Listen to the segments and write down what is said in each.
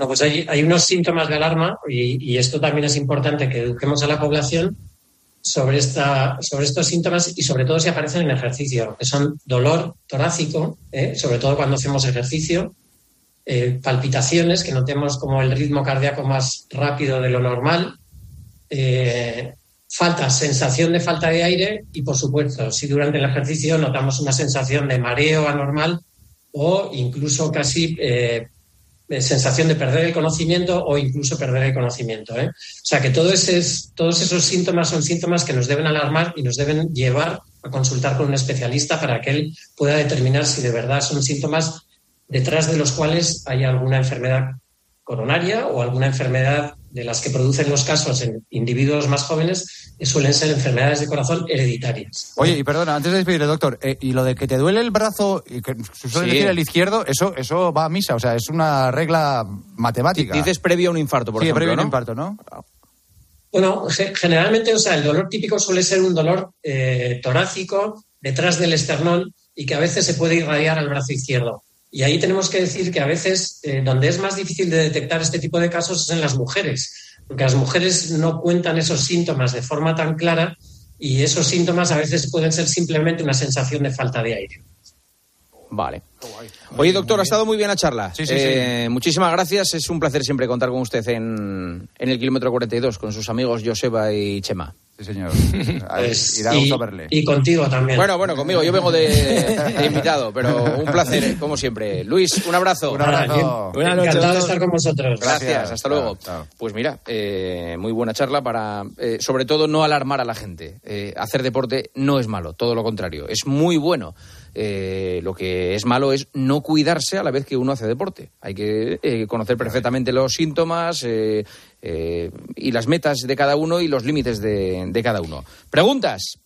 No, pues hay, unos síntomas de alarma y, esto también es importante que eduquemos a la población sobre, esta, sobre estos síntomas y sobre todo si aparecen en ejercicio, que son dolor torácico, ¿eh? sobre todo cuando hacemos ejercicio, eh, palpitaciones, que notemos como el ritmo cardíaco más rápido de lo normal, eh, falta, sensación de falta de aire y, por supuesto, si durante el ejercicio notamos una sensación de mareo anormal o incluso casi sensación de perder el conocimiento o incluso perder el conocimiento. ¿eh? O sea que todos esos síntomas son síntomas que nos deben alarmar y nos deben llevar a consultar con un especialista para que él pueda determinar si de verdad son síntomas detrás de los cuales hay alguna enfermedad coronaria o alguna enfermedad de las que producen los casos en individuos más jóvenes suelen ser enfermedades de corazón hereditarias. Oye, y perdona, antes de despedirle, doctor, eh, y lo de que te duele el brazo, y que suele decir el izquierdo, eso, eso va a misa, o sea, es una regla matemática. Dices previo a un infarto, por sí, ejemplo, previo a un infarto, ¿no? Bueno, generalmente, o sea, el dolor típico suele ser un dolor eh, torácico detrás del esternón y que a veces se puede irradiar al brazo izquierdo. Y ahí tenemos que decir que a veces eh, donde es más difícil de detectar este tipo de casos es en las mujeres, porque las mujeres no cuentan esos síntomas de forma tan clara y esos síntomas a veces pueden ser simplemente una sensación de falta de aire. Vale. Oye, doctor, ha estado muy bien la charla. Sí, sí, eh, Muchísimas gracias. Es un placer siempre contar con usted en, en el kilómetro 42 con sus amigos Joseba y Chema. Sí, señor. Pues, y da gusto verle. y contigo también. Bueno, bueno, conmigo. Yo vengo de, de invitado, pero un placer, eh, como siempre. Luis, un abrazo. Un abrazo. Buenas noches, Encantado de estar con vosotros. Gracias, Gracias. hasta Chao, luego. chao. Pues mira, eh, muy buena charla para, eh, sobre todo, no alarmar a la gente. Eh, hacer deporte no es malo, todo lo contrario, es muy bueno. Eh, lo que es malo es no cuidarse a la vez que uno hace deporte. Hay que eh, conocer perfectamente los síntomas eh, eh, y las metas de cada uno y los límites de, de cada uno. Preguntas.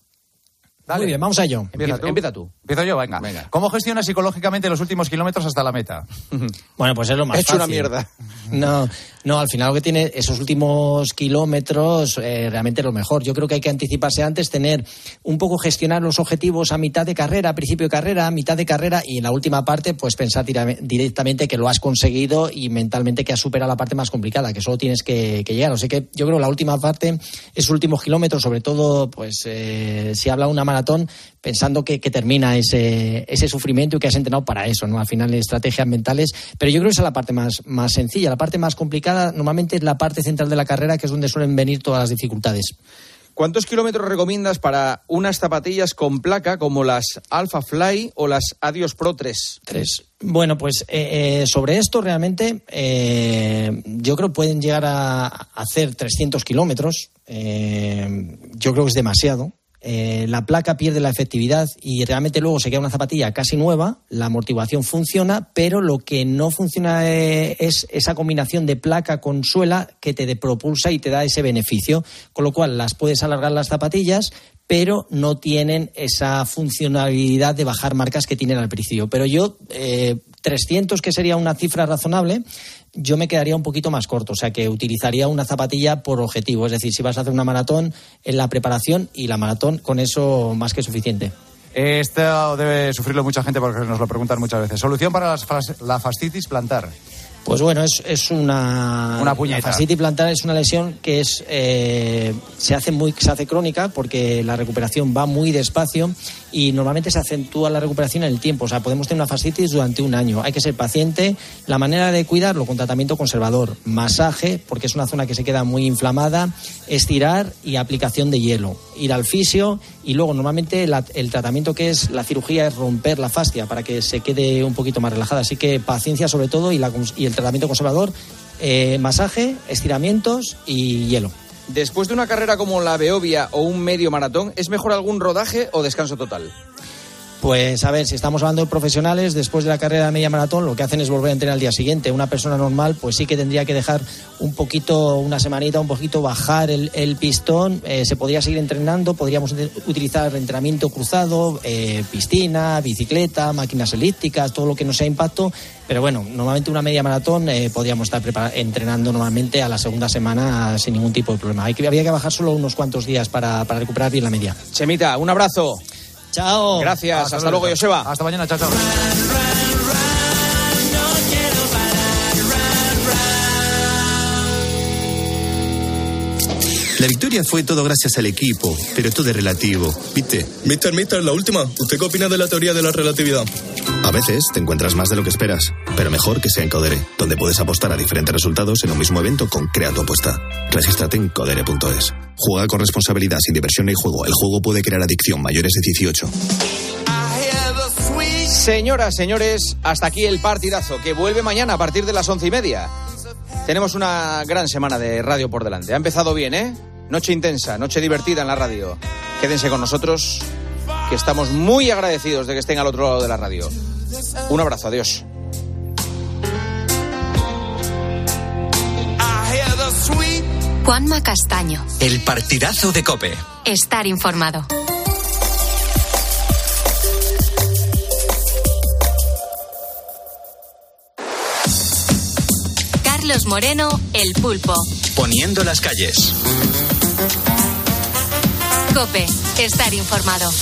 Muy bien, vamos a ello. Empieza tú. Empieza tú. Empiezo yo, venga. Venga. ¿Cómo gestionas psicológicamente los últimos kilómetros hasta la meta? Bueno, pues es lo más He hecho una mierda. No, no, al final lo que tiene esos últimos kilómetros eh, realmente es lo mejor. Yo creo que hay que anticiparse antes, tener un poco gestionar los objetivos a mitad de carrera, a principio de carrera, a mitad de carrera y en la última parte pues pensar directamente que lo has conseguido y mentalmente que has superado la parte más complicada, que solo tienes que, que llegar. O sea que yo creo que la última parte, esos últimos kilómetros, sobre todo pues eh, si habla una maratón, pensando que, que termina ese, ese sufrimiento y que has entrenado para eso, ¿no? Al final estrategias mentales, pero yo creo que esa es la parte más, más sencilla. La parte más complicada normalmente es la parte central de la carrera, que es donde suelen venir todas las dificultades. ¿Cuántos kilómetros recomiendas para unas zapatillas con placa como las Alpha Fly o las Adios Pro 3? Tres. Bueno, pues eh, eh, sobre esto realmente eh, yo creo que pueden llegar a hacer 300 kilómetros. Yo creo que es demasiado. Eh, la placa pierde la efectividad y realmente luego se queda una zapatilla casi nueva, la amortiguación funciona, pero lo que no funciona eh, es esa combinación de placa con suela que te propulsa y te da ese beneficio, con lo cual las puedes alargar las zapatillas, pero no tienen esa funcionalidad de bajar marcas que tienen al principio. Pero yo, eh, 300, que sería una cifra razonable, yo me quedaría un poquito más corto, o sea que utilizaría una zapatilla por objetivo, es decir, si vas a hacer una maratón, en la preparación y la maratón, con eso más que suficiente. Esto debe sufrirlo mucha gente porque nos lo preguntan muchas veces. Solución para la fascitis plantar. Pues bueno, es, es una. Una puñeta. La fascitis plantar es una lesión que es eh, se hace muy se hace crónica porque la recuperación va muy despacio y normalmente se acentúa la recuperación en el tiempo. O sea, podemos tener una fascitis durante un año. Hay que ser paciente. La manera de cuidarlo con tratamiento conservador, masaje, porque es una zona que se queda muy inflamada, estirar y aplicación de hielo. Ir al fisio y luego normalmente la- el tratamiento que es la cirugía es romper la fascia para que se quede un poquito más relajada. Así que paciencia sobre todo y, la y el tratamiento conservador, eh, masaje, estiramientos y hielo. Después de una carrera como la Beovia o un medio maratón, ¿es mejor algún rodaje o descanso total? Pues a ver, si estamos hablando de profesionales, después de la carrera de media maratón, lo que hacen es volver a entrenar al día siguiente. Una persona normal, pues sí que tendría que dejar un poquito, una semanita, un poquito bajar el, el pistón. Eh, se podría seguir entrenando, podríamos ut- utilizar entrenamiento cruzado, eh, piscina, bicicleta, máquinas elípticas, todo lo que no sea impacto. Pero bueno, normalmente una media maratón eh, podríamos estar entrenando normalmente a la segunda semana sin ningún tipo de problema. Hay que, habría que bajar solo unos cuantos días para, para recuperar bien la media. Chemita, un abrazo. Chao. Gracias. Hasta, luego, Joseba. Hasta mañana, chao, chao. La victoria fue todo gracias al equipo, pero todo es relativo, ¿viste? Mister, mister, la última. ¿Usted qué opina de la teoría de la relatividad? A veces te encuentras más de lo que esperas, pero mejor que sea en Codere, donde puedes apostar a diferentes resultados en un mismo evento con Crea tu apuesta. Regístrate en codere.es. Juega con responsabilidad, sin diversión ni juego. El juego puede crear adicción mayores de 18. Señoras, señores, hasta aquí el partidazo que vuelve mañana a partir de las once y media. Tenemos una gran semana de radio por delante. Ha empezado bien, ¿eh? Noche intensa, noche divertida en la radio. Quédense con nosotros, que estamos muy agradecidos de que estén al otro lado de la radio. Un abrazo, adiós. Juanma Castaño. El partidazo de Cope. Estar informado. Carlos Moreno, El Pulpo. Poniendo las calles. Cope, estar informado.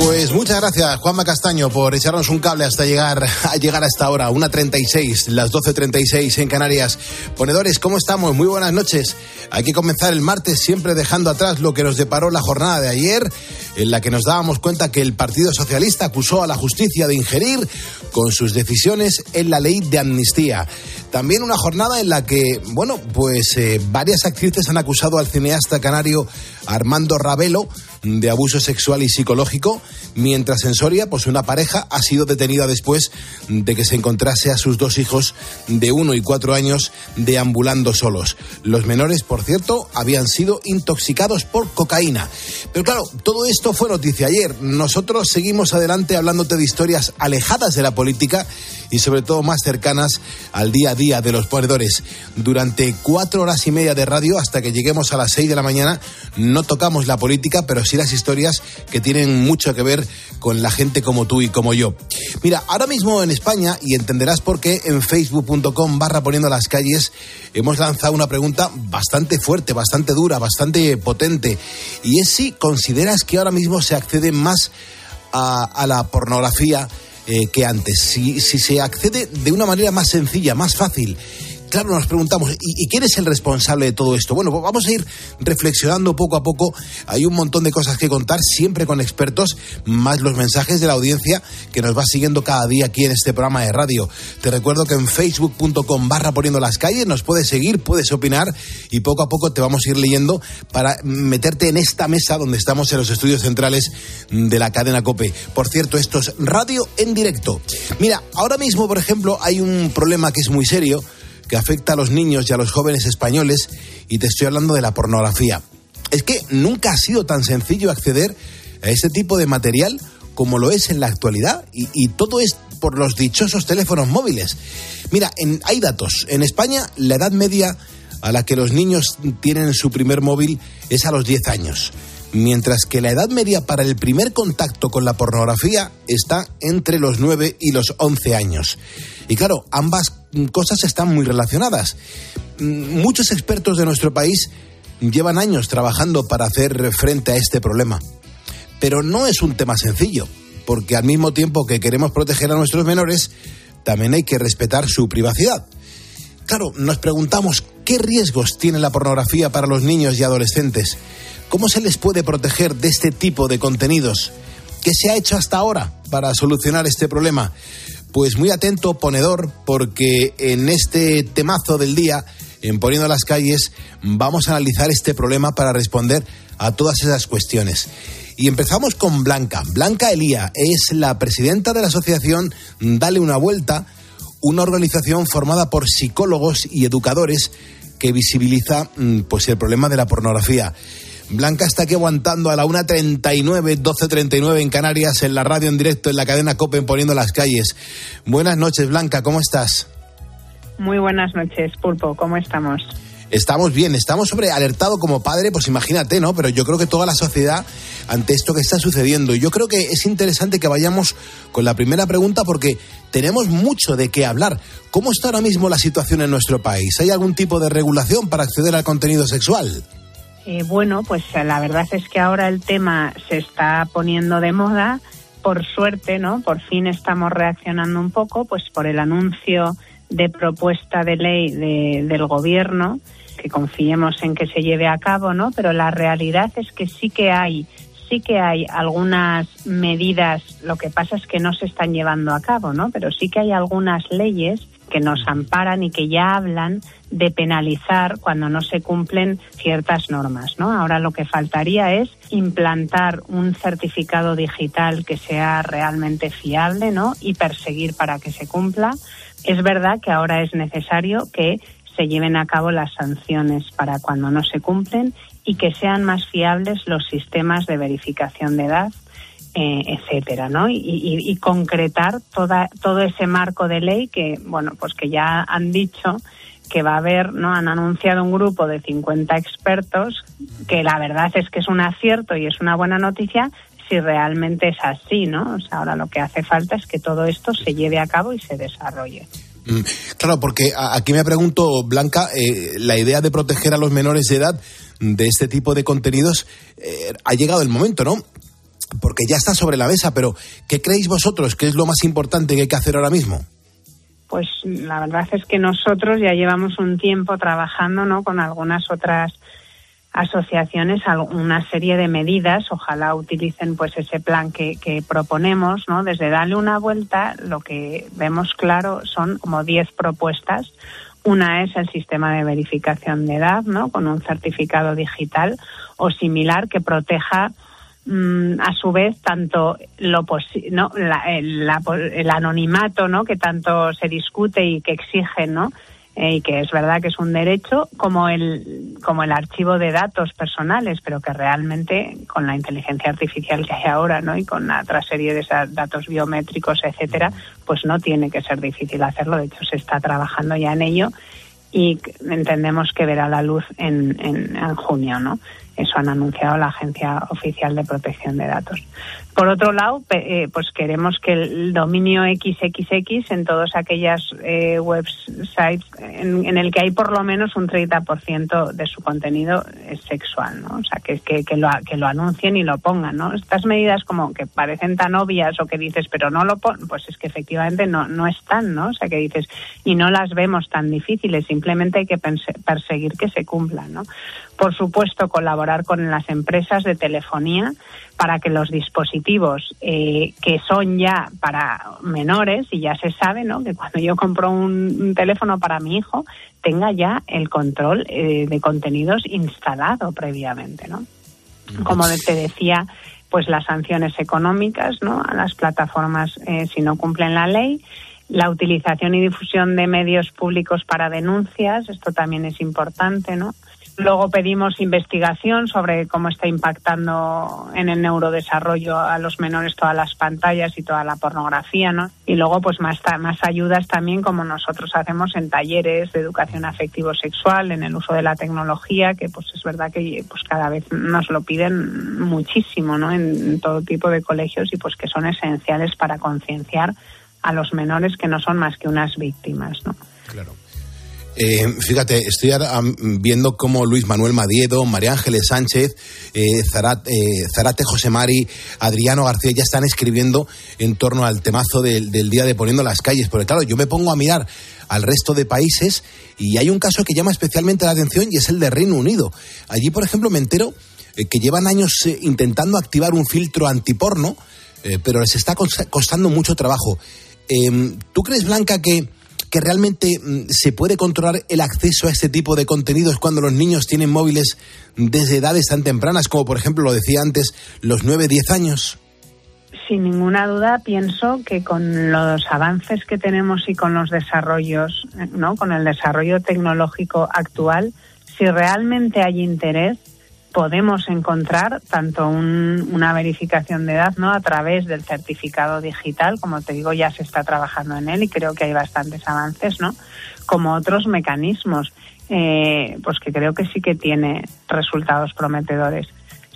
Pues muchas gracias, Juanma Castaño, por echarnos un cable hasta llegar a llegar a esta hora, 1.36, las 12.36 en Canarias. Ponedores, ¿cómo estamos? Muy buenas noches. Hay que comenzar el martes siempre dejando atrás lo que nos deparó la jornada de ayer, en la que nos dábamos cuenta que el Partido Socialista acusó a la justicia de ingerir con sus decisiones en la ley de amnistía. También una jornada en la que, bueno, pues eh, varias actrices han acusado al cineasta canario Armando Ravelo de abuso sexual y psicológico, mientras en Soria, pues una pareja ha sido detenida después de que se encontrase a sus dos hijos de uno y cuatro años deambulando solos. Los menores, por cierto, habían sido intoxicados por cocaína. Pero claro, todo esto fue noticia ayer. Nosotros seguimos adelante hablándote de historias alejadas de la política y sobre todo más cercanas al día a día de los ponedores. Durante cuatro horas y media de radio hasta que lleguemos a las seis de la mañana no tocamos la política, pero sí las historias que tienen mucho que ver con la gente como tú y como yo. Mira, ahora mismo en España, y entenderás por qué, en facebook.com barra poniendo las calles, hemos lanzado una pregunta bastante fuerte, bastante dura, bastante potente, y es si consideras que ahora mismo se accede más a, a la pornografía eh, que antes. Si, si se accede de una manera más sencilla, más fácil claro, nos preguntamos, ¿y, quién es el responsable de todo esto? Bueno, pues vamos a ir reflexionando poco a poco. Hay un montón de cosas que contar, siempre con expertos, más los mensajes de la audiencia que nos va siguiendo cada día aquí en este programa de radio. Te recuerdo que en facebook.com barra poniendo las calles nos puedes seguir, puedes opinar y poco a poco te vamos a ir leyendo para meterte en esta mesa donde estamos en los estudios centrales de la cadena COPE. Por cierto, esto es radio en directo. Mira, ahora mismo, por ejemplo, hay un problema que es muy serio que afecta a los niños y a los jóvenes españoles y te estoy hablando de la pornografía. Es que nunca ha sido tan sencillo acceder a ese tipo de material como lo es en la actualidad y, todo es por los dichosos teléfonos móviles. Mira, en, hay datos. En España la edad media a la que los niños tienen su primer móvil es a los 10 años, mientras que la edad media para el primer contacto con la pornografía está entre los 9 y los 11 años. Y claro, ambas cosas están muy relacionadas. Mm, muchos expertos de nuestro país llevan años trabajando para hacer frente a este problema. Pero no es un tema sencillo, porque al mismo tiempo que queremos proteger a nuestros menores, también hay que respetar su privacidad. Claro, nos preguntamos qué riesgos tiene la pornografía para los niños y adolescentes. ¿Cómo se les puede proteger de este tipo de contenidos? ¿Qué se ha hecho hasta ahora para solucionar este problema? Pues muy atento, ponedor, porque en este temazo del día, en Poniendo las calles, vamos a analizar este problema para responder a todas esas cuestiones. Y empezamos con Blanca. Blanca Elía es la presidenta de la asociación Dale una vuelta, una organización formada por psicólogos y educadores que visibiliza mm, pues el problema de la pornografía. Blanca está aquí aguantando a la 1.39, 12.39 en Canarias, en la radio en directo, en la cadena Copen, poniendo las calles. Buenas noches, Blanca, ¿cómo estás? Muy buenas noches, Pulpo, ¿cómo estamos? Estamos bien, estamos sobre alertado como padre, pues imagínate, ¿no? Pero yo creo que toda la sociedad ante esto que está sucediendo. Yo creo que es interesante que vayamos con la primera pregunta porque tenemos mucho de qué hablar. ¿Cómo está ahora mismo la situación en nuestro país? ¿Hay algún tipo de regulación para acceder al contenido sexual? Eh, bueno, pues eh, la verdad es que ahora el tema se está poniendo de moda. Por suerte, ¿no? Por fin estamos reaccionando un poco, pues por el anuncio de propuesta de ley del gobierno, que confiemos en que se lleve a cabo, ¿no? Pero la realidad es que sí que hay sí que hay algunas medidas, lo que pasa es que no se están llevando a cabo, ¿no? Pero sí que hay algunas leyes que nos amparan y que ya hablan de penalizar cuando no se cumplen ciertas normas, ¿no? Ahora lo que faltaría es implantar un certificado digital que sea realmente fiable, ¿no? Y perseguir para que se cumpla. Es verdad que ahora es necesario que se lleven a cabo las sanciones para cuando no se cumplen y que sean más fiables los sistemas de verificación de edad eh, etcétera, ¿no? Y, concretar toda, todo ese marco de ley que, bueno, pues que ya han dicho que va a haber, ¿no? Han anunciado un grupo de 50 expertos que la verdad es que es un acierto y es una buena noticia si realmente es así, ¿no? O sea, ahora lo que hace falta es que todo esto se lleve a cabo y se desarrolle. Mm, claro, porque aquí me pregunto, Blanca, eh, la idea de proteger a los menores de edad de este tipo de contenidos eh, ha llegado el momento, ¿no? porque ya está sobre la mesa, pero ¿qué creéis vosotros que es lo más importante que hay que hacer ahora mismo? Pues la verdad es que nosotros ya llevamos un tiempo trabajando ¿no? con algunas otras asociaciones una serie de medidas, ojalá utilicen pues ese plan que, que, proponemos, ¿no? Desde darle una vuelta, lo que vemos claro son como 10 propuestas. Una es el sistema de verificación de edad, ¿no? Con un certificado digital o similar que proteja Mm, a su vez tanto lo no el, el, anonimato no que tanto se discute y que exigen no eh, y que es verdad que es un derecho como el como el archivo de datos personales pero que realmente con la inteligencia artificial que hay ahora no y con otra serie de datos biométricos etcétera pues no tiene que ser difícil hacerlo. De hecho se está trabajando ya en ello y entendemos que verá la luz en, en, en junio no eso han anunciado la Agencia Oficial de Protección de Datos. Por otro lado, eh, pues queremos que el dominio XXX en todas aquellas eh, websites en, el que hay por lo menos un 30% de su contenido es sexual, ¿no? O sea, que, que, lo, que lo anuncien y lo pongan, ¿no? Estas medidas como que parecen tan obvias o que dices, pero no lo ponen, pues es que efectivamente no, no están, ¿no? O sea, que dices, y no las vemos tan difíciles, simplemente hay que perseguir que se cumplan, ¿no? Por supuesto, colaborar con las empresas de telefonía para que los dispositivos eh, que son ya para menores, y ya se sabe ¿no? que cuando yo compro un, teléfono para mi hijo, tenga ya el control eh, de contenidos instalado previamente. ¿no? Como te decía, pues las sanciones económicas ¿no? a las plataformas eh, si no cumplen la ley la utilización y difusión de medios públicos para denuncias, esto también es importante, ¿no? Luego pedimos investigación sobre cómo está impactando en el neurodesarrollo a los menores todas las pantallas y toda la pornografía, ¿no? Y luego, pues más, más ayudas también, como nosotros hacemos en talleres de educación afectivo-sexual, en el uso de la tecnología, que pues es verdad que pues cada vez nos lo piden muchísimo, ¿no? En todo tipo de colegios y pues que son esenciales para concienciar a los menores que no son más que unas víctimas, ¿no? Claro. Eh, fíjate, estoy viendo cómo Luis Manuel Madiedo, María Ángeles Sánchez, eh, Zarate, eh, Zarate José Mari, Adriano García ya están escribiendo en torno al temazo del, día de poniendo las calles. Porque claro, yo me pongo a mirar al resto de países y hay un caso que llama especialmente la atención y es el de Reino Unido. Allí, por ejemplo, me entero que llevan años intentando activar un filtro antiporno, pero les está costando mucho trabajo. ¿Tú crees, Blanca, que que realmente mm, se puede controlar el acceso a este tipo de contenidos cuando los niños tienen móviles desde edades tan tempranas, como por ejemplo lo decía antes, los 9, 10 años? Sin ninguna duda pienso que con los avances que tenemos y con los desarrollos, ¿no? con el desarrollo tecnológico actual, si realmente hay interés, podemos encontrar tanto una verificación de edad no a través del certificado digital como te digo ya se está trabajando en él y creo que hay bastantes avances no como otros mecanismos eh, pues que creo que sí que tiene resultados prometedores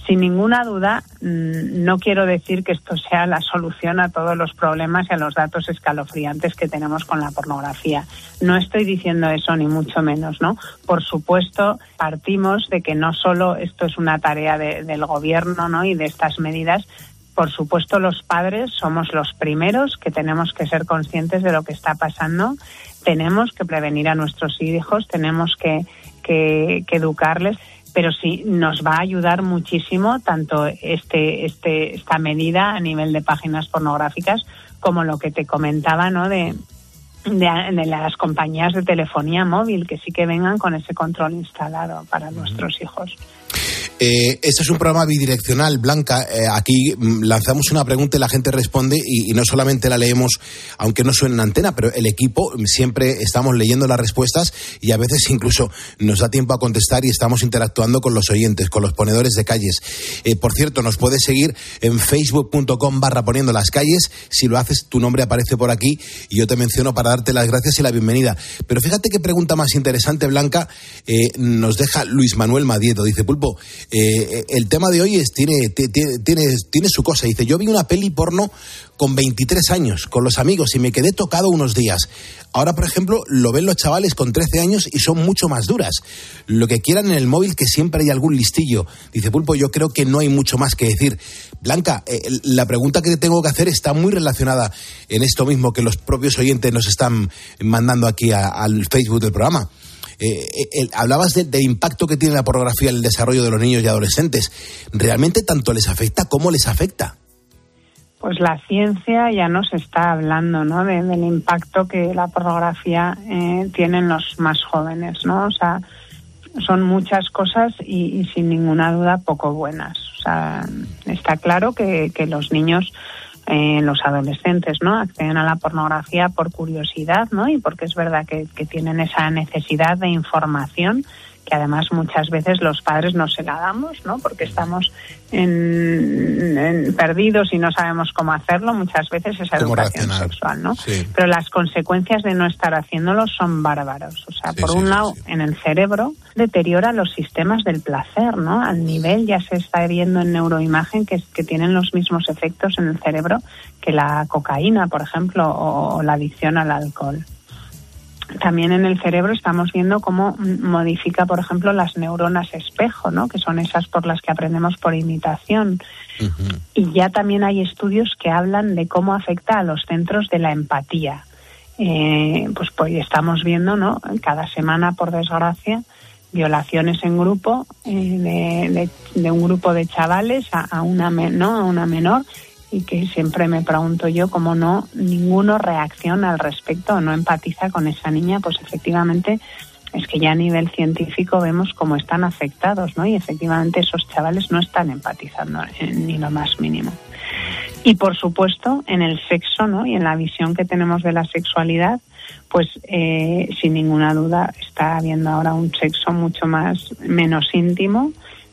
sin ninguna duda, mm, no quiero decir que esto sea la solución a todos los problemas y a los datos escalofriantes que tenemos con la pornografía. No estoy diciendo eso ni mucho menos, ¿no? Por supuesto, partimos de que no solo esto es una tarea del gobierno, ¿no? Y de estas medidas, por supuesto, los padres somos los primeros que tenemos que ser conscientes de lo que está pasando. Tenemos que prevenir a nuestros hijos, tenemos que, educarles pero sí nos va a ayudar muchísimo tanto este, este, esta medida a nivel de páginas pornográficas como lo que te comentaba, ¿no? De, de, las compañías de telefonía móvil que sí que vengan con ese control instalado para nuestros hijos. Eh, este es un programa bidireccional, Blanca. Eh, aquí mm, lanzamos una pregunta y la gente responde y, no solamente la leemos, aunque no suene en antena, pero el equipo mm, siempre estamos leyendo las respuestas y a veces incluso nos da tiempo a contestar y estamos interactuando con los oyentes, con los ponedores de calles. Eh, por cierto, nos puedes seguir en facebook.com barra poniendo las calles. Si lo haces, tu nombre aparece por aquí y yo te menciono para darte las gracias y la bienvenida. Pero fíjate qué pregunta más interesante, Blanca, nos deja Luis Manuel Madieto. Dice, Pulpo, eh, el tema de hoy es, tiene, tiene, tiene, su cosa. Dice, yo vi una peli porno con 23 años, con los amigos, y me quedé tocado unos días. Ahora, por ejemplo, lo ven los chavales con 13 años y son mucho más duras. Lo que quieran en el móvil, que siempre hay algún listillo. Dice Pulpo, yo creo que no hay mucho más que decir. Blanca, eh, la pregunta que tengo que hacer está muy relacionada en esto mismo que los propios oyentes nos están mandando aquí al Facebook del programa. Eh, eh hablabas del impacto que tiene la pornografía en el desarrollo de los niños y adolescentes. ¿Realmente tanto les afecta como les afecta? Pues la ciencia ya nos está hablando, ¿no? del impacto que la pornografía eh, tiene en los más jóvenes, ¿no? O sea, son muchas cosas y, sin ninguna duda poco buenas. O sea, está claro que los niños eh, los adolescentes, ¿no? Acceden a la pornografía por curiosidad, ¿no? Y porque es verdad que, que tienen esa necesidad de información que además muchas veces los padres no se la damos, ¿no? Porque estamos en, perdidos y no sabemos cómo hacerlo, muchas veces es educación sexual, ¿no? Pero las consecuencias de no estar haciéndolo son bárbaros. O sea, por un lado, en el cerebro deteriora los sistemas del placer, ¿no? Al nivel ya se está viendo en neuroimagen que, que tienen los mismos efectos en el cerebro que la cocaína, por ejemplo, o la adicción al alcohol también en el cerebro estamos viendo cómo modifica, por ejemplo, las neuronas espejo, ¿no? que son esas por las que aprendemos por imitación. Y ya también hay estudios que hablan de cómo afecta a los centros de la empatía. Eh, pues, pues estamos viendo, ¿no? Cada semana, por desgracia, violaciones en grupo eh, de, un grupo de chavales a, a una, ¿no? a una menor y que siempre me pregunto yo cómo no ninguno reacciona al respecto no empatiza con esa niña, pues efectivamente es que ya a nivel científico vemos cómo están afectados, ¿no? Y efectivamente esos chavales no están empatizando ni lo más mínimo. Y por supuesto, en el sexo, ¿no? Y en la visión que tenemos de la sexualidad, pues eh, sin ninguna duda está habiendo ahora un sexo mucho más menos íntimo,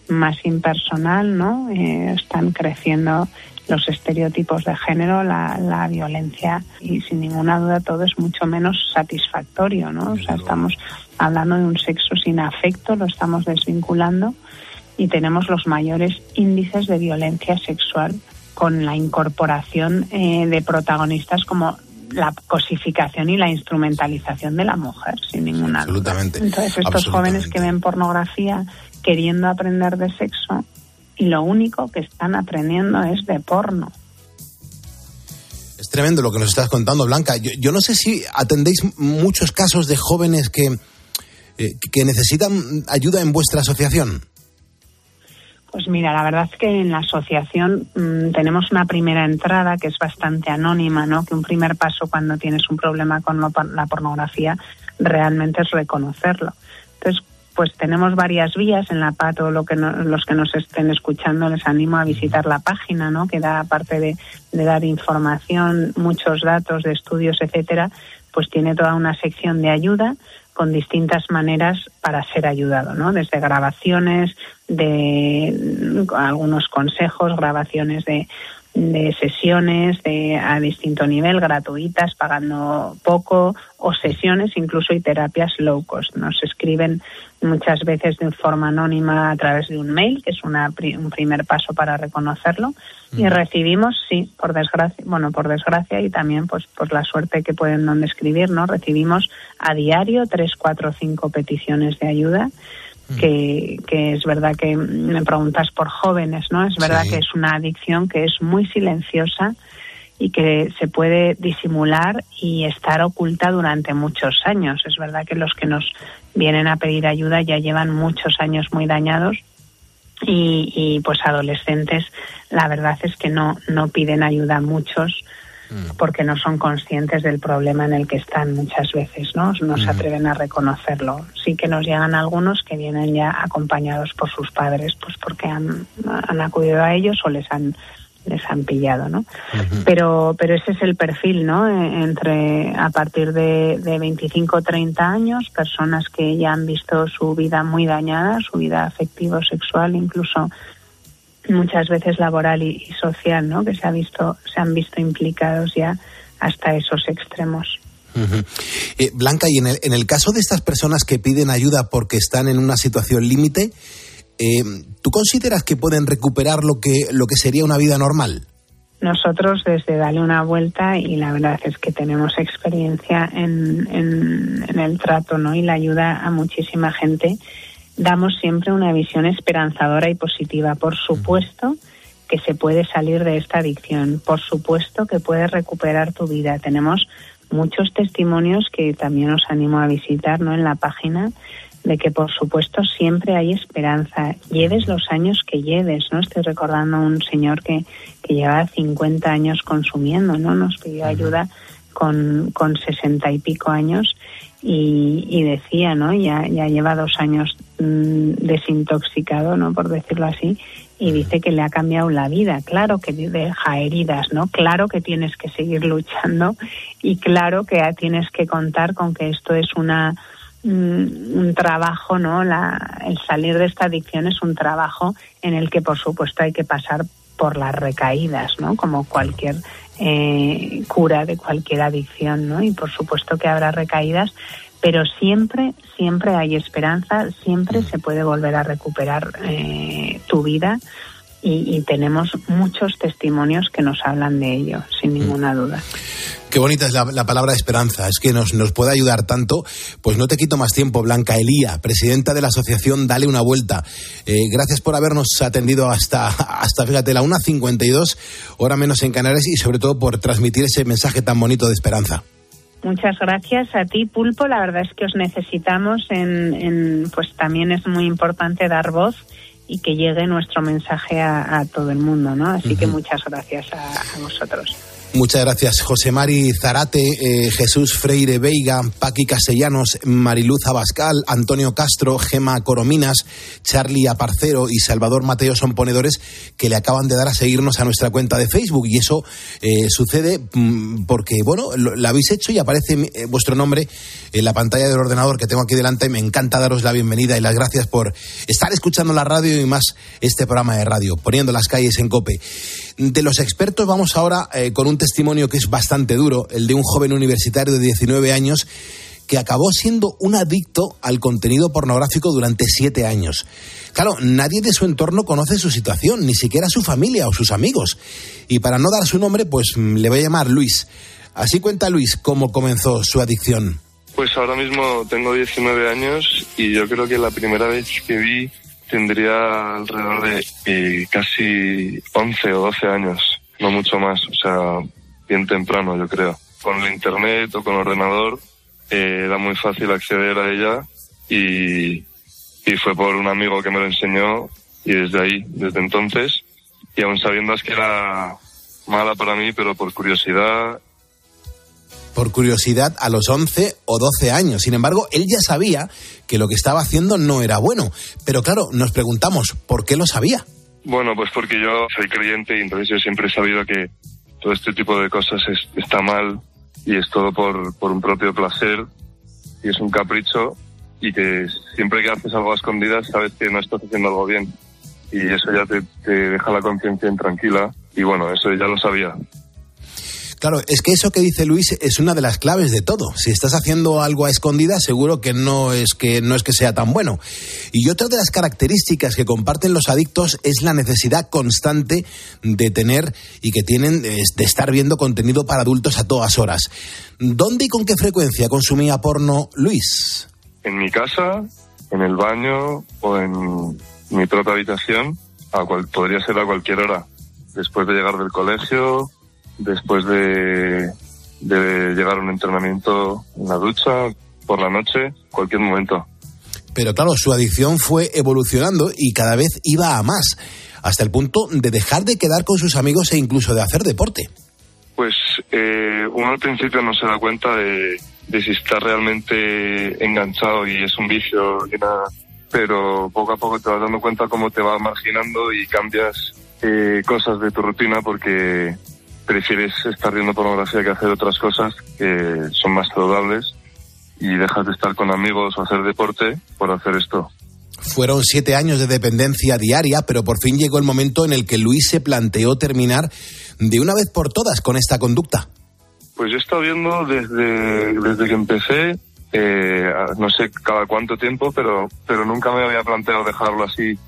más impersonal, ¿no? Eh, están creciendo los estereotipos de género, la, violencia y sin ninguna duda todo es mucho menos satisfactorio, ¿no? O sea, estamos hablando de un sexo sin afecto, lo estamos desvinculando y tenemos los mayores índices de violencia sexual con la incorporación eh, de protagonistas como la cosificación y la instrumentalización de la mujer, sin ninguna Absolutamente. duda. Entonces, estos jóvenes que ven pornografía queriendo aprender de sexo, y lo único que están aprendiendo es de porno. Es tremendo lo que nos estás contando, Blanca. Yo, no sé si atendéis muchos casos de jóvenes que, eh, que necesitan ayuda en vuestra asociación. Pues mira, la verdad es que en la asociación mm, tenemos una primera entrada que es bastante anónima, ¿no? Que un primer paso cuando tienes un problema con la pornografía realmente es reconocerlo. Entonces, pues tenemos varias vías en la PATO, lo que los que nos estén escuchando les animo a visitar la página, ¿no? Que da aparte de, de dar información, muchos datos de estudios, etcétera, pues tiene toda una sección de ayuda con distintas maneras para ser ayudado, ¿no? Desde grabaciones de algunos consejos, grabaciones de de sesiones de, a distinto nivel, gratuitas, pagando poco, o sesiones incluso y terapias low cost. Nos escriben muchas veces de forma anónima a través de un mail, que es una, un primer paso para reconocerlo, y recibimos, sí, por desgracia, bueno, por desgracia y también pues por la suerte que pueden donde escribir, ¿no? Recibimos a diario tres, cuatro, cinco peticiones de ayuda. Que, que, es verdad que me preguntas por jóvenes, ¿no? Es verdad que es una adicción que es muy silenciosa y que se puede disimular y estar oculta durante muchos años. Es verdad que los que nos vienen a pedir ayuda ya llevan muchos años muy dañados y, y pues adolescentes la verdad es que no, no piden ayuda a muchos mm. Porque no son conscientes del problema en el que están muchas veces, ¿no? No se mm. atreven a reconocerlo. Sí que nos llegan algunos que vienen ya acompañados por sus padres, pues porque han, han acudido a ellos o les han les han pillado, ¿no? Pero pero ese es el perfil, ¿no? E, entre a partir de, de 25 o 30 años, personas que ya han visto su vida muy dañada, su vida afectivo, sexual, incluso muchas veces laboral y, social, ¿no? Que se ha visto se han visto implicados ya hasta esos extremos. Eh, Blanca, y en el, en el caso de estas personas que piden ayuda porque están en una situación límite, eh, ¿Tú consideras que pueden recuperar lo que, lo que sería una vida normal? Nosotros desde Dale una vuelta y la verdad es que tenemos experiencia en, en, el trato ¿no? y la ayuda a muchísima gente, damos siempre una visión esperanzadora y positiva. Por supuesto que se puede salir de esta adicción, por supuesto que puedes recuperar tu vida. Tenemos muchos testimonios que también os animo a visitar ¿no? en la página de que por supuesto siempre hay esperanza, lleves los años que lleves, ¿no? Estoy recordando a un señor que, que llevaba 50 años consumiendo, ¿no? Nos pidió ayuda con, con 60 y pico años y, y decía, ¿no? Ya, ya lleva dos años mm, desintoxicado, ¿no? Por decirlo así, y dice que le ha cambiado la vida. Claro que deja heridas, ¿no? Claro que tienes que seguir luchando y claro que tienes que contar con que esto es una un trabajo, ¿no? La, el salir de esta adicción es un trabajo en el que, por supuesto, hay que pasar por las recaídas, ¿no? Como cualquier eh, cura de cualquier adicción, ¿no? Y por supuesto que habrá recaídas, pero siempre, siempre hay esperanza, siempre se puede volver a recuperar eh, tu vida y, y, tenemos muchos testimonios que nos hablan de ello, sin ninguna duda. Qué bonita es la, palabra esperanza, es que nos, nos puede ayudar tanto. Pues no te quito más tiempo, Blanca Elía, presidenta de la asociación Dale una Vuelta. Eh, gracias por habernos atendido hasta, hasta, fíjate, la 1.52, hora menos en Canarias, y sobre todo por transmitir ese mensaje tan bonito de esperanza. Muchas gracias a ti, Pulpo. La verdad es que os necesitamos. En, pues también es muy importante dar voz y que llegue nuestro mensaje a, todo el mundo, ¿no? Así que muchas gracias a, a vosotros. Muchas gracias, José Mari Zarate, eh, Jesús Freire Veiga, Paqui Castellanos, Mariluz Abascal, Antonio Castro, Gema Corominas, Charlie Aparcero y Salvador Mateo son ponedores que le acaban de dar a seguirnos a nuestra cuenta de Facebook. Y eso eh, sucede mm, porque, bueno, lo, habéis hecho y aparece eh, vuestro nombre en la pantalla del ordenador que tengo aquí delante. Me encanta daros la bienvenida y las gracias por estar escuchando la radio y más este programa de radio, poniendo las calles en cope. De los expertos vamos ahora con un testimonio que es bastante duro, el de un joven universitario de 19 años que acabó siendo un adicto al contenido pornográfico durante siete años. Claro, nadie de su entorno conoce su situación, ni siquiera su familia o sus amigos. Y para no dar su nombre, pues mm, le voy a llamar Luis. Así cuenta Luis cómo comenzó su adicción. Pues ahora mismo tengo 19 años y yo creo que la primera vez que vi tendría alrededor de eh, casi 11 o 12 años no mucho más, o sea, bien temprano, yo creo. Con el internet o con el ordenador eh, era muy fácil acceder a ella y, y fue por un amigo que me lo enseñó y desde ahí, desde entonces, y aún sabiendo que era mala para mí, pero por curiosidad. Por curiosidad a los 11 o 12 años. Sin embargo, él ya sabía que lo que estaba haciendo no era bueno. Pero claro, nos preguntamos, ¿por qué lo sabía? Bueno, pues porque yo soy creyente y entonces yo siempre he sabido que todo este tipo de cosas está mal y es todo por, por un propio placer y es un capricho y que siempre que haces algo a escondidas sabes que no estás haciendo algo bien y eso ya te, te deja la conciencia intranquila y bueno, eso ya lo sabía. Claro, es que eso que dice Luis es una de las claves de todo. Si estás haciendo algo a escondida, seguro que no es que no es que sea tan bueno. Y otra de las características que comparten los adictos es la necesidad constante de tener y que tienen de estar viendo contenido para adultos a todas horas. ¿Dónde y con qué frecuencia consumía porno Luis? En mi casa en el baño o en mi propia habitación, a cual, podría ser a cualquier hora, después de llegar del colegio, después de, de llegar a un entrenamiento en la ducha, por la noche, cualquier momento. Pero claro, su adicción fue evolucionando y cada vez iba a más, hasta el punto de dejar de quedar con sus amigos e incluso de hacer deporte. Pues eh, uno al principio no se da cuenta de, de si está realmente enganchado y es un vicio y nada, pero poco a poco te vas dando cuenta cómo te va marginando y cambias eh, cosas de tu rutina porque prefieres estar viendo pornografía que hacer otras cosas que son más saludables y dejas de estar con amigos o hacer deporte por hacer esto. Fueron siete años de dependencia diaria, pero por fin llegó el momento en el que Luis se planteó terminar de una vez por todas con esta conducta. Pues yo he estado viendo desde, desde que empecé, eh, no sé cada cuánto tiempo, pero, pero nunca me había planteado dejarlo así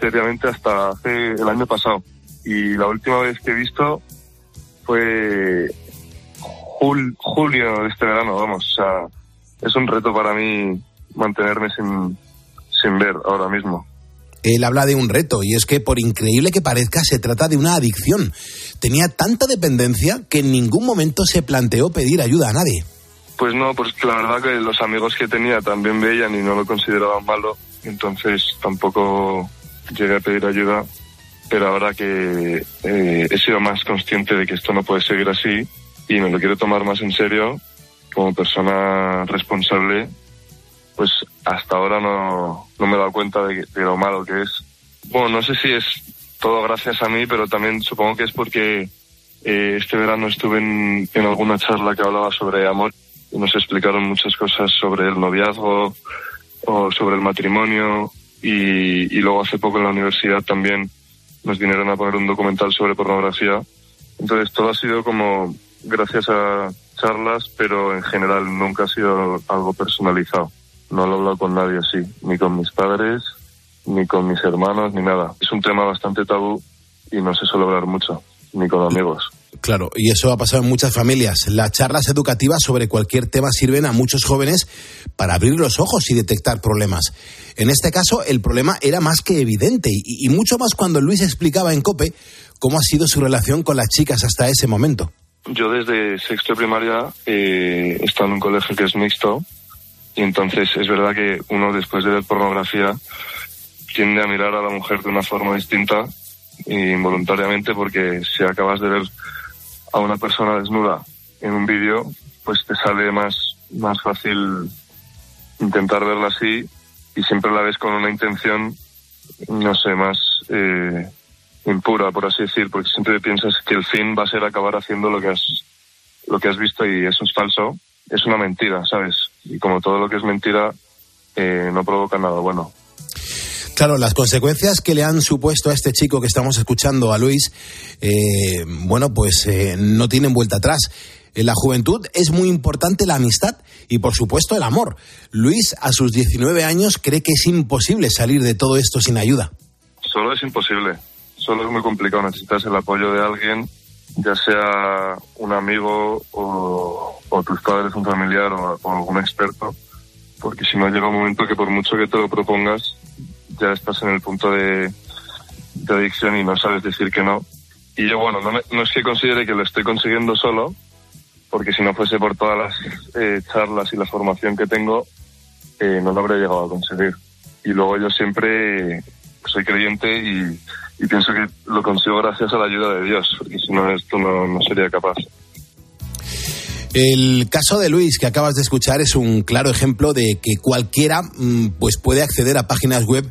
seriamente hasta hace el año pasado. Y la última vez que he visto fue julio de este verano, vamos. O sea, es un reto para mí mantenerme sin, sin ver ahora mismo. Él habla de un reto y es que por increíble que parezca se trata de una adicción. Tenía tanta dependencia que en ningún momento se planteó pedir ayuda a nadie. Pues no, pues la verdad que los amigos que tenía también veían y no lo consideraban malo, entonces tampoco llegué a pedir ayuda, pero ahora que eh, he sido más consciente de que esto no puede seguir así y me lo quiero tomar más en serio, como persona responsable, pues hasta ahora no, no me he dado cuenta de, lo malo que es. Bueno, no sé si es todo gracias a mí, pero también supongo que es porque eh, este verano estuve en, en, alguna charla que hablaba sobre amor y nos explicaron muchas cosas sobre el noviazgo o sobre el matrimonio y, y luego hace poco en la universidad también nos vinieron a poner un documental sobre pornografía. Entonces todo ha sido como gracias a charlas, pero en general nunca ha sido algo personalizado. No lo he hablado con nadie así, ni con mis padres, ni con mis hermanos, ni nada. Es un tema bastante tabú y no se suele hablar mucho, ni con amigos. Claro, y eso ha pasado en muchas familias. Las charlas educativas sobre cualquier tema sirven a muchos jóvenes para abrir los ojos y detectar problemas. En este caso, el problema era más que evidente y, mucho más cuando Luis explicaba en COPE cómo ha sido su relación con las chicas hasta ese momento. Yo desde sexto de primaria eh, estado en un colegio que es mixto y entonces es verdad que uno después de ver pornografía tiende a mirar a la mujer de una forma distinta involuntariamente porque si acabas de ver a una persona desnuda en un vídeo pues te sale más, más fácil intentar verla así y siempre la ves con una intención no sé, más... Eh, impura, por así decir, porque siempre piensas que el fin va a ser acabar haciendo lo que has, lo que has visto y eso es falso, es una mentira, ¿sabes? Y como todo lo que es mentira, eh, no provoca nada bueno. Claro, las consecuencias que le han supuesto a este chico que estamos escuchando, a Luis, eh, bueno, pues eh, no tienen vuelta atrás. En la juventud es muy importante la amistad y, por supuesto, el amor. Luis, a sus 19 años, cree que es imposible salir de todo esto sin ayuda. Solo es imposible solo es muy complicado. Necesitas el apoyo de alguien, ya sea un amigo o, tus padres, un familiar o, algún experto, porque si no llega un momento que por mucho que te lo propongas, ya estás en el punto de, adicción y no sabes decir que no. Y yo, bueno, no, es que considere que lo estoy consiguiendo solo, porque si no fuese por todas las eh, charlas y la formación que tengo, eh, no lo habría llegado a conseguir. Y luego yo siempre soy creyente y pienso que lo consigo gracias a la ayuda de Dios, porque si no esto no, sería capaz. El caso de Luis que acabas de escuchar es un claro ejemplo de que cualquiera mm, pues puede acceder a páginas web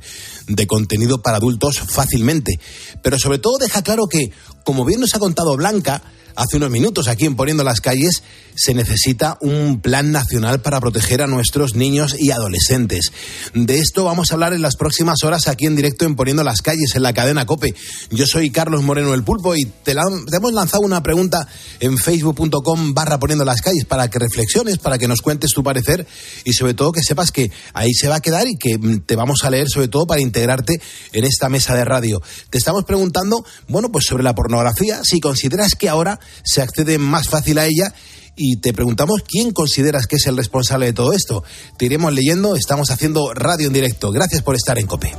de contenido para adultos fácilmente, pero sobre todo deja claro que, como bien nos ha contado Blanca, hace unos minutos aquí en Poniendo las Calles, se necesita un plan nacional para proteger a nuestros niños y adolescentes. De esto vamos a hablar en las próximas horas aquí en directo en Poniendo las Calles, en la cadena COPE. Yo soy Carlos Moreno el Pulpo y te, hemos lanzado una pregunta en facebook.com barra Poniendo las Calles para que reflexiones, para que nos cuentes tu parecer y sobre todo que sepas que ahí se va a quedar y que mm, te vamos a leer sobre todo para integrarte en esta mesa de radio. Te estamos preguntando, bueno, pues sobre la pornografía, si consideras que ahora se accede más fácil a ella y te preguntamos quién consideras que es el responsable de todo esto. Te iremos leyendo, estamos haciendo radio en directo. Gracias por estar en COPE.